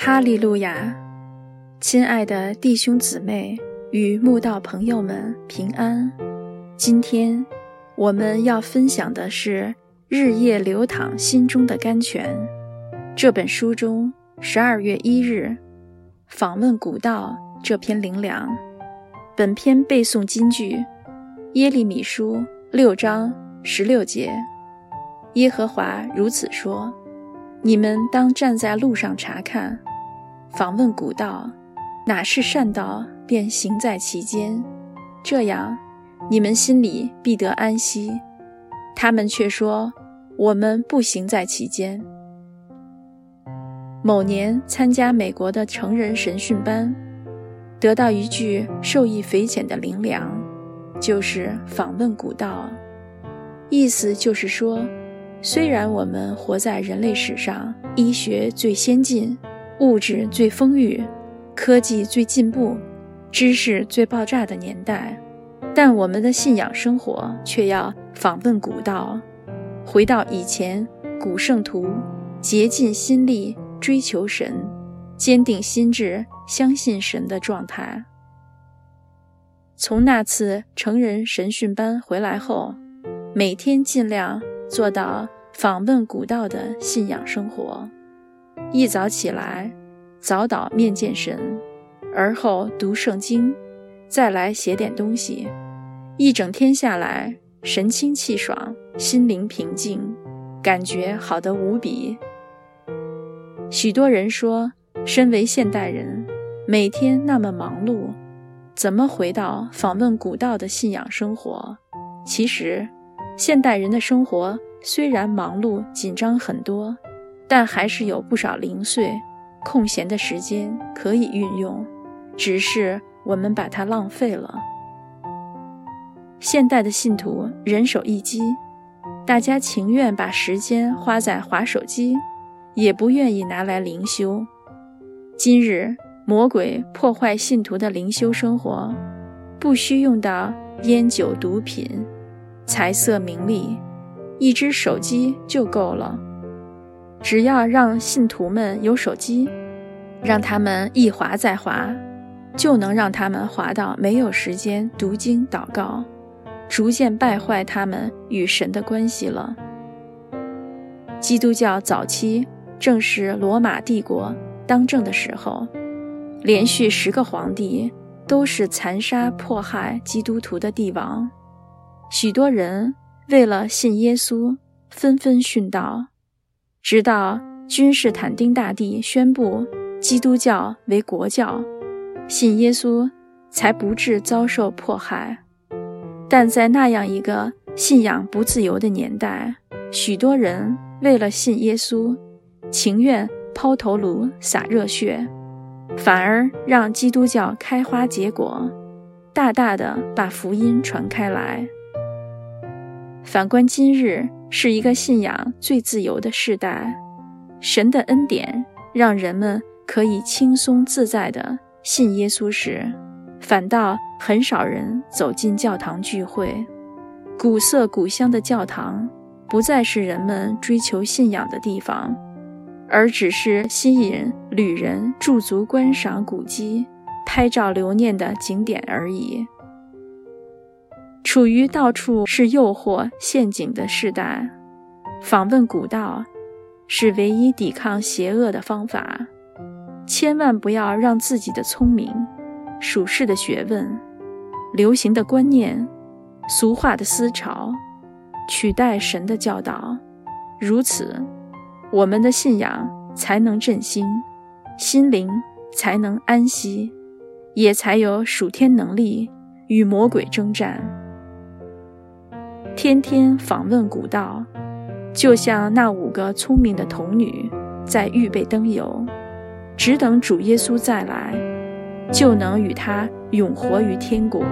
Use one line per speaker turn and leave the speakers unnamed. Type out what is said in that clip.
哈利路亚！亲爱的弟兄姊妹与慕道朋友们平安。今天我们要分享的是《日夜流淌心中的甘泉》这本书中十二月一日访问古道这篇灵粮。本篇背诵金句：耶利米书六章十六节。耶和华如此说：“你们当站在路上查看。”访问古道，哪是善道，便行在其间。这样，你们心里必得安息。他们却说：“我们不行在其间。”某年参加美国的成人神训班，得到一句受益匪浅的灵粮，就是访问古道。意思就是说，虽然我们活在人类史上医学最先进。物质最丰裕，科技最进步，知识最爆炸的年代，但我们的信仰生活却要访问古道，回到以前古圣徒竭尽心力追求神、坚定心智相信神的状态。从那次成人神训班回来后，每天尽量做到访问古道的信仰生活。一早起来，早祷面见神，而后读圣经，再来写点东西。一整天下来，神清气爽，心灵平静，感觉好得无比。许多人说，身为现代人，每天那么忙碌，怎么回到访问古道的信仰生活？其实，现代人的生活虽然忙碌紧张很多。但还是有不少零碎、空闲的时间可以运用，只是我们把它浪费了。现代的信徒人手一机，大家情愿把时间花在划手机，也不愿意拿来灵修。今日魔鬼破坏信徒的灵修生活，不需用到烟酒毒品、财色名利，一只手机就够了。只要让信徒们有手机，让他们一滑再滑，就能让他们滑到没有时间读经祷告，逐渐败坏他们与神的关系了。基督教早期正是罗马帝国当政的时候，连续十个皇帝都是残杀迫害基督徒的帝王，许多人为了信耶稣，纷纷殉道。直到君士坦丁大帝宣布基督教为国教，信耶稣才不致遭受迫害。但在那样一个信仰不自由的年代，许多人为了信耶稣，情愿抛头颅洒热血，反而让基督教开花结果，大大的把福音传开来。反观今日。是一个信仰最自由的时代，神的恩典让人们可以轻松自在地信耶稣时，反倒很少人走进教堂聚会。古色古香的教堂不再是人们追求信仰的地方，而只是吸引旅人驻足观赏古迹、拍照留念的景点而已。处于到处是诱惑陷阱的时代，访问古道是唯一抵抗邪恶的方法。千万不要让自己的聪明、属世的学问、流行的观念、俗话的思潮取代神的教导。如此，我们的信仰才能振兴，心灵才能安息，也才有属天能力与魔鬼征战。天天访问古道，就像那五个聪明的童女在预备灯油，只等主耶稣再来，就能与他永活于天国。